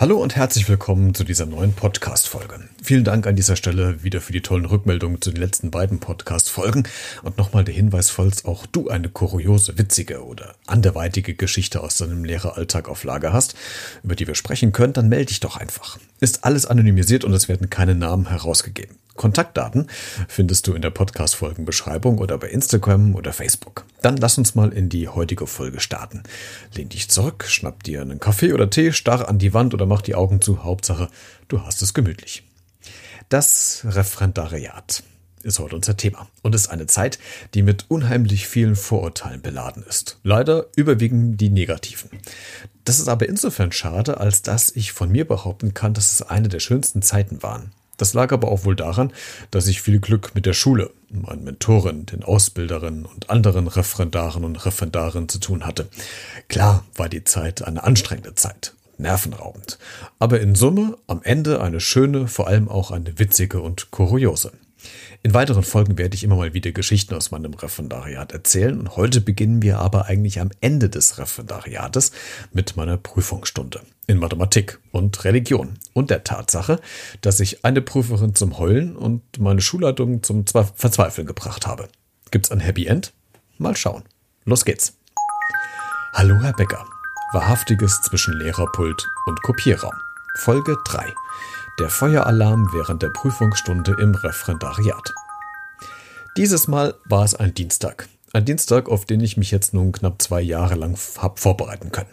Hallo und herzlich willkommen zu dieser neuen Podcast-Folge. Vielen Dank an dieser Stelle wieder für die tollen Rückmeldungen zu den letzten beiden Podcast-Folgen und nochmal der Hinweis, falls auch du eine kuriose, witzige oder anderweitige Geschichte aus deinem Lehreralltag auf Lager hast, über die wir sprechen können, dann melde dich doch einfach. Ist alles anonymisiert und es werden keine Namen herausgegeben. Kontaktdaten findest du in der Podcast-Folgenbeschreibung oder bei Instagram oder Facebook. Dann lass uns mal in die heutige Folge starten. Lehn dich zurück, schnapp dir einen Kaffee oder Tee, starr an die Wand oder mach die Augen zu. Hauptsache, du hast es gemütlich. Das Referendariat ist heute unser Thema und ist eine Zeit, die mit unheimlich vielen Vorurteilen beladen ist. Leider überwiegend die negativen. Das ist aber insofern schade, als dass ich von mir behaupten kann, dass es eine der schönsten Zeiten waren. Das lag aber auch wohl daran, dass ich viel Glück mit der Schule, meinen Mentoren, den Ausbilderinnen und anderen Referendaren und Referendarinnen zu tun hatte. Klar war die Zeit eine anstrengende Zeit, nervenraubend, aber in Summe am Ende eine schöne, vor allem auch eine witzige und kuriose. In weiteren Folgen werde ich immer mal wieder Geschichten aus meinem Referendariat erzählen und heute beginnen wir aber eigentlich am Ende des Referendariates mit meiner Prüfungsstunde in Mathematik und Religion und der Tatsache, dass ich eine Prüferin zum Heulen und meine Schulleitung zum Verzweifeln gebracht habe. Gibt's ein Happy End? Mal schauen. Los geht's. Hallo Herr Becker. Wahrhaftiges zwischen Lehrerpult und Kopierraum. Folge 3. Der Feueralarm während der Prüfungsstunde im Referendariat. Dieses Mal war es ein Dienstag. Ein Dienstag, auf den ich mich jetzt nun knapp zwei Jahre lang hab vorbereiten können.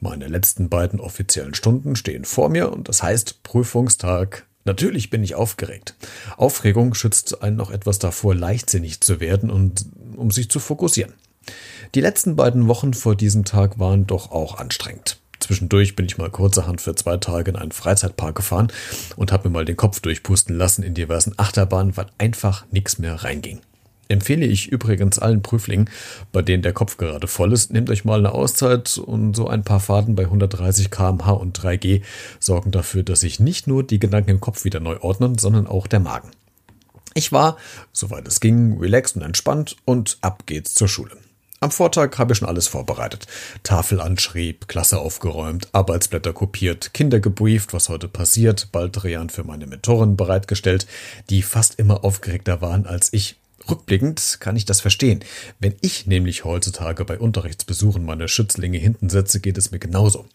Meine letzten beiden offiziellen Stunden stehen vor mir und das heißt Prüfungstag. Natürlich bin ich aufgeregt. Aufregung schützt einen noch etwas davor, leichtsinnig zu werden und um sich zu fokussieren. Die letzten beiden Wochen vor diesem Tag waren doch auch anstrengend. Zwischendurch bin ich mal kurzerhand für zwei Tage in einen Freizeitpark gefahren und habe mir mal den Kopf durchpusten lassen in diversen Achterbahnen, weil einfach nichts mehr reinging. Empfehle ich übrigens allen Prüflingen, bei denen der Kopf gerade voll ist, nehmt euch mal eine Auszeit und so ein paar Fahrten bei 130 kmh und 3G sorgen dafür, dass sich nicht nur die Gedanken im Kopf wieder neu ordnen, sondern auch der Magen. Ich war, soweit es ging, relaxed und entspannt und ab geht's zur Schule. Am Vortag habe ich schon alles vorbereitet. Tafel anschrieb, Klasse aufgeräumt, Arbeitsblätter kopiert, Kinder gebrieft, was heute passiert, Baldrian für meine Mentoren bereitgestellt, die fast immer aufgeregter waren als ich. Rückblickend kann ich das verstehen. Wenn ich nämlich heutzutage bei Unterrichtsbesuchen meine Schützlinge hinten setze, geht es mir genauso.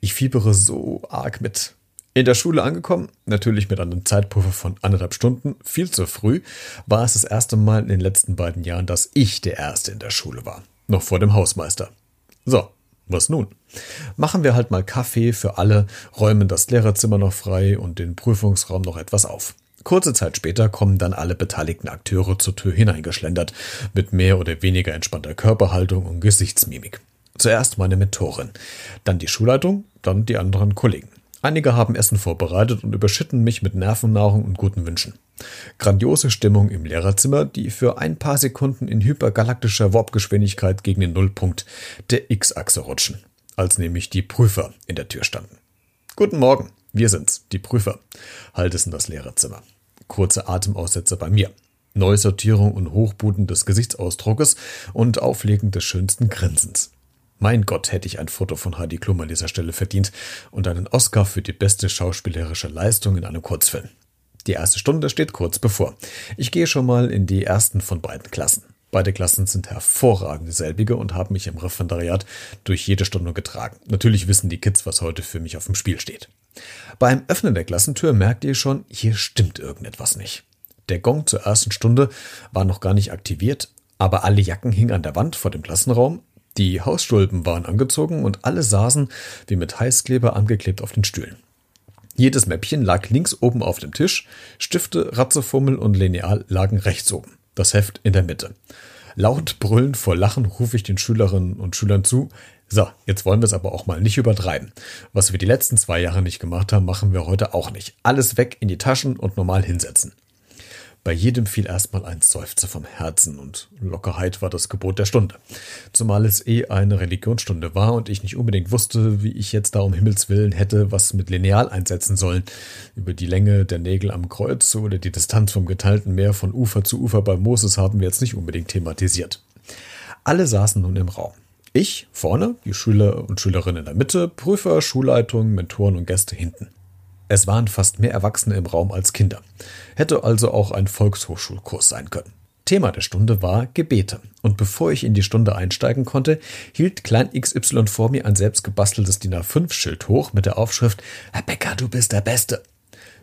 Ich fiebere so arg mit. In der Schule angekommen, natürlich mit einem Zeitpuffer von anderthalb Stunden, viel zu früh, war es das erste Mal in den letzten beiden Jahren, dass ich der Erste in der Schule war. Noch vor dem Hausmeister. So, was nun? Machen wir halt mal Kaffee für alle, räumen das Lehrerzimmer noch frei und den Prüfungsraum noch etwas auf. Kurze Zeit später kommen dann alle beteiligten Akteure zur Tür hineingeschlendert, mit mehr oder weniger entspannter Körperhaltung und Gesichtsmimik. Zuerst meine Mentorin, dann die Schulleitung, dann die anderen Kollegen. Einige haben Essen vorbereitet und überschütten mich mit Nervennahrung und guten Wünschen. Grandiose Stimmung im Lehrerzimmer, die für ein paar Sekunden in hypergalaktischer Warpgeschwindigkeit gegen den Nullpunkt der X-Achse rutschen, als nämlich die Prüfer in der Tür standen. Guten Morgen, wir sind's, die Prüfer, halt es in das Lehrerzimmer. Kurze Atemaussetzer bei mir. Neusortierung und Hochbuden des Gesichtsausdruckes und Auflegen des schönsten Grinsens. Mein Gott, hätte ich ein Foto von Heidi Klum an dieser Stelle verdient und einen Oscar für die beste schauspielerische Leistung in einem Kurzfilm. Die erste Stunde steht kurz bevor. Ich gehe schon mal in die ersten von beiden Klassen. Beide Klassen sind hervorragende selbige und haben mich im Referendariat durch jede Stunde getragen. Natürlich wissen die Kids, was heute für mich auf dem Spiel steht. Beim Öffnen der Klassentür merkt ihr schon, hier stimmt irgendetwas nicht. Der Gong zur ersten Stunde war noch gar nicht aktiviert, aber alle Jacken hingen an der Wand vor dem Klassenraum, die Hausstulpen waren angezogen und alle saßen wie mit Heißkleber angeklebt auf den Stühlen. Jedes Mäppchen lag links oben auf dem Tisch, Stifte, Ratzefummel und Lineal lagen rechts oben, das Heft in der Mitte. Laut brüllend vor Lachen rufe ich den Schülerinnen und Schülern zu, so, jetzt wollen wir es aber auch mal nicht übertreiben. Was wir die letzten zwei Jahre nicht gemacht haben, machen wir heute auch nicht. Alles weg in die Taschen und normal hinsetzen. Bei jedem fiel erstmal ein Seufzer vom Herzen und Lockerheit war das Gebot der Stunde. Zumal es eh eine Religionsstunde war und ich nicht unbedingt wusste, wie ich jetzt da um Himmels Willen hätte was mit Lineal einsetzen sollen. Über die Länge der Nägel am Kreuz oder die Distanz vom geteilten Meer von Ufer zu Ufer bei Moses haben wir jetzt nicht unbedingt thematisiert. Alle saßen nun im Raum. Ich vorne, die Schüler und Schülerinnen in der Mitte, Prüfer, Schulleitung, Mentoren und Gäste hinten. Es waren fast mehr Erwachsene im Raum als Kinder. Hätte also auch ein Volkshochschulkurs sein können. Thema der Stunde war Gebete. Und bevor ich in die Stunde einsteigen konnte, hielt Klein XY vor mir ein selbstgebasteltes DIN A5-Schild hoch mit der Aufschrift Becker, du bist der Beste.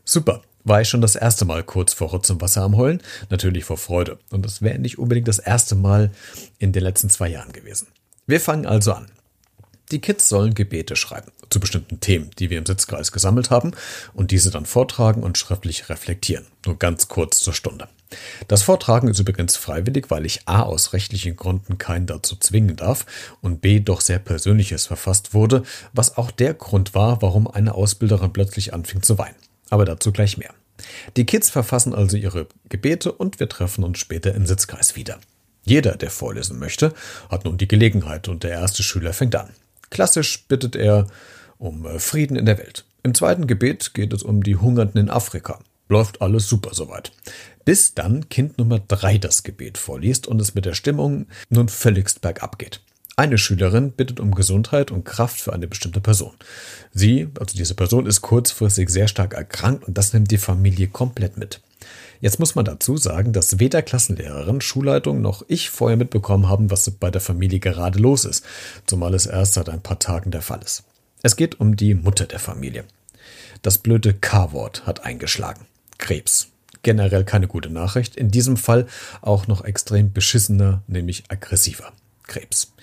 Super, war ich schon das erste Mal kurz vor Rotz und Wasser am Heulen, natürlich vor Freude. Und das wäre nicht unbedingt das erste Mal in den letzten zwei Jahren gewesen. Wir fangen also an. Die Kids sollen Gebete schreiben zu bestimmten Themen, die wir im Sitzkreis gesammelt haben und diese dann vortragen und schriftlich reflektieren. Nur ganz kurz zur Stunde. Das Vortragen ist übrigens freiwillig, weil ich a. aus rechtlichen Gründen keinen dazu zwingen darf und b. doch sehr Persönliches verfasst wurde, was auch der Grund war, warum eine Ausbilderin plötzlich anfing zu weinen. Aber dazu gleich mehr. Die Kids verfassen also ihre Gebete und wir treffen uns später im Sitzkreis wieder. Jeder, der vorlesen möchte, hat nun die Gelegenheit und der erste Schüler fängt an. Klassisch bittet er um äh, Frieden in der Welt. Im zweiten Gebet geht es um die Hungernden in Afrika. Läuft alles super soweit. Bis dann Kind Nummer drei das Gebet vorliest und es mit der Stimmung nun völligst bergab geht. Eine Schülerin bittet um Gesundheit und Kraft für eine bestimmte Person. Sie, also diese Person, ist kurzfristig sehr stark erkrankt und das nimmt die Familie komplett mit. Jetzt muss man dazu sagen, dass weder Klassenlehrerin, Schulleitung noch ich vorher mitbekommen haben, was bei der Familie gerade los ist, zumal es erst seit ein paar Tagen der Fall ist. Es geht um die Mutter der Familie. Das blöde K-Wort hat eingeschlagen. Krebs. Generell keine gute Nachricht, in diesem Fall auch noch extrem beschissener, nämlich aggressiver. Krebs.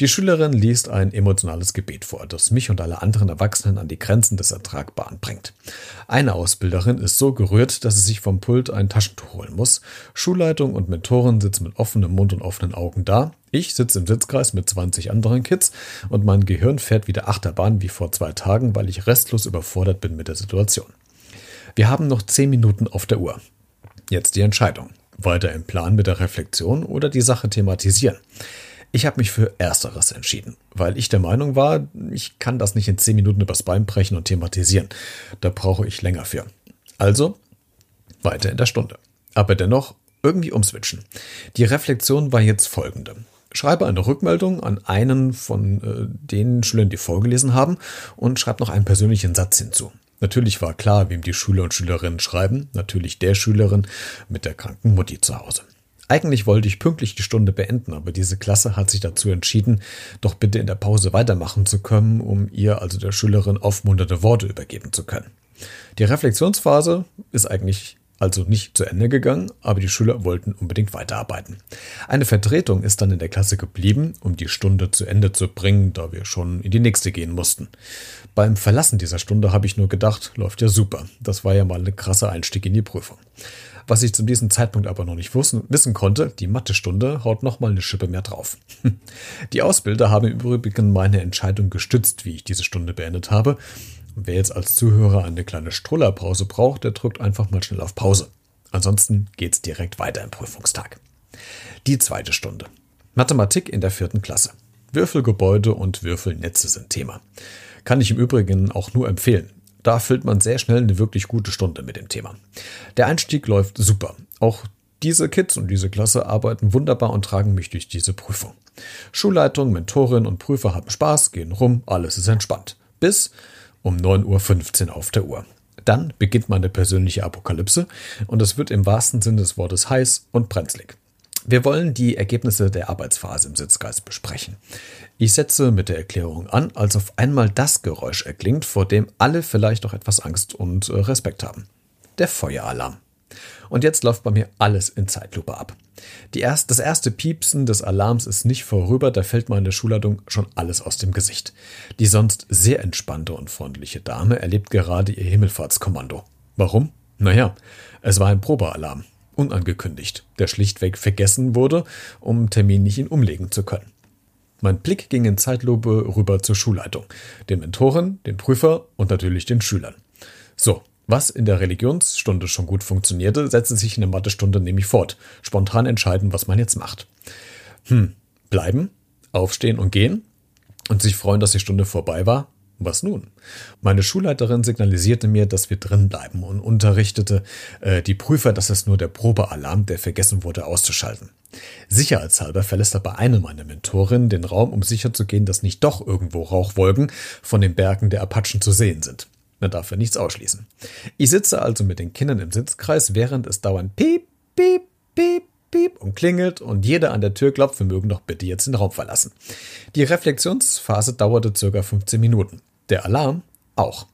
Die Schülerin liest ein emotionales Gebet vor, das mich und alle anderen Erwachsenen an die Grenzen des Ertragbaren bringt. Eine Ausbilderin ist so gerührt, dass sie sich vom Pult ein Taschentuch holen muss. Schulleitung und Mentoren sitzen mit offenem Mund und offenen Augen da. Ich sitze im Sitzkreis mit 20 anderen Kids und mein Gehirn fährt wieder Achterbahn wie vor zwei Tagen, weil ich restlos überfordert bin mit der Situation. Wir haben noch 10 Minuten auf der Uhr. Jetzt die Entscheidung. Weiter im Plan mit der Reflexion oder die Sache thematisieren. Ich habe mich für Ersteres entschieden, weil ich der Meinung war, ich kann das nicht in zehn Minuten übers Bein brechen und thematisieren. Da brauche ich länger für. Also weiter in der Stunde. Aber dennoch irgendwie umswitchen. Die Reflexion war jetzt folgende. Schreibe eine Rückmeldung an einen von äh, den Schülern, die vorgelesen haben, und schreibe noch einen persönlichen Satz hinzu. Natürlich war klar, wem die Schüler und Schülerinnen schreiben, natürlich der Schülerin mit der kranken Mutti zu Hause. Eigentlich wollte ich pünktlich die Stunde beenden, aber diese Klasse hat sich dazu entschieden, doch bitte in der Pause weitermachen zu können, um ihr, also der Schülerin, aufmunternde Worte übergeben zu können. Die Reflexionsphase ist eigentlich also nicht zu Ende gegangen, aber die Schüler wollten unbedingt weiterarbeiten. Eine Vertretung ist dann in der Klasse geblieben, um die Stunde zu Ende zu bringen, da wir schon in die nächste gehen mussten. Beim Verlassen dieser Stunde habe ich nur gedacht, läuft ja super. Das war ja mal ein krasser Einstieg in die Prüfung. Was ich zu diesem Zeitpunkt aber noch nicht wissen konnte, die Mathestunde haut nochmal eine Schippe mehr drauf. Die Ausbilder haben im Übrigen meine Entscheidung gestützt, wie ich diese Stunde beendet habe. Wer jetzt als Zuhörer eine kleine Strullerpause braucht, der drückt einfach mal schnell auf Pause. Ansonsten geht's direkt weiter im Prüfungstag. Die zweite Stunde. Mathematik in der vierten Klasse. Würfelgebäude und Würfelnetze sind Thema. Kann ich im Übrigen auch nur empfehlen. Da füllt man sehr schnell eine wirklich gute Stunde mit dem Thema. Der Einstieg läuft super. Auch diese Kids und diese Klasse arbeiten wunderbar und tragen mich durch diese Prüfung. Schulleitung, Mentorin und Prüfer haben Spaß, gehen rum, alles ist entspannt. Bis um 9.15 Uhr auf der Uhr. Dann beginnt meine persönliche Apokalypse und es wird im wahrsten Sinne des Wortes heiß und brenzlig. Wir wollen die Ergebnisse der Arbeitsphase im Sitzkreis besprechen. Ich setze mit der Erklärung an, als auf einmal das Geräusch erklingt, vor dem alle vielleicht auch etwas Angst und äh, Respekt haben. Der Feueralarm. Und jetzt läuft bei mir alles in Zeitlupe ab. Erst, das erste Piepsen des Alarms ist nicht vorüber, da fällt meine Schulleitung schon alles aus dem Gesicht. Die sonst sehr entspannte und freundliche Dame erlebt gerade ihr Himmelfahrtskommando. Warum? Naja, es war ein Probealarm unangekündigt, der schlichtweg vergessen wurde, um terminlich ihn umlegen zu können. Mein Blick ging in Zeitlupe rüber zur Schulleitung, den Mentoren, den Prüfer und natürlich den Schülern. So, was in der Religionsstunde schon gut funktionierte, setzte sich in der Mathestunde nämlich fort. Spontan entscheiden, was man jetzt macht. Hm, bleiben, aufstehen und gehen und sich freuen, dass die Stunde vorbei war? Was nun? Meine Schulleiterin signalisierte mir, dass wir drin bleiben und unterrichtete äh, die Prüfer, dass es nur der Probealarm, der vergessen wurde, auszuschalten. Sicherheitshalber verlässt aber eine meiner Mentorinnen den Raum, um sicherzugehen, dass nicht doch irgendwo Rauchwolken von den Bergen der Apachen zu sehen sind. Man darf ja nichts ausschließen. Ich sitze also mit den Kindern im Sitzkreis, während es dauernd piep, piep, piep, piep und klingelt und jeder an der Tür klopft, wir mögen doch bitte jetzt den Raum verlassen. Die Reflexionsphase dauerte circa 15 Minuten. Der Alarm auch.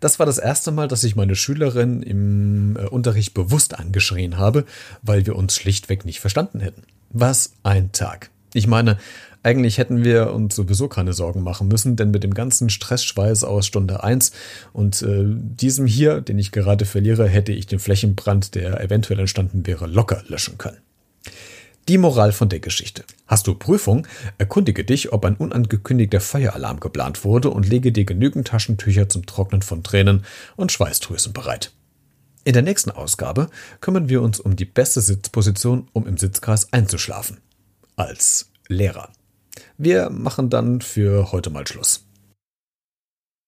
Das war das erste Mal, dass ich meine Schülerin im äh, Unterricht bewusst angeschrien habe, weil wir uns schlichtweg nicht verstanden hätten. Was ein Tag. Ich meine, eigentlich hätten wir uns sowieso keine Sorgen machen müssen, denn mit dem ganzen Stressschweiß aus Stunde 1 und äh, diesem hier, den ich gerade verliere, hätte ich den Flächenbrand, der eventuell entstanden wäre, locker löschen können. Die Moral von der Geschichte. Hast du Prüfung? Erkundige dich, ob ein unangekündigter Feueralarm geplant wurde und lege dir genügend Taschentücher zum Trocknen von Tränen und Schweißdrüsen bereit. In der nächsten Ausgabe kümmern wir uns um die beste Sitzposition, um im Sitzkreis einzuschlafen. Als Lehrer. Wir machen dann für heute mal Schluss.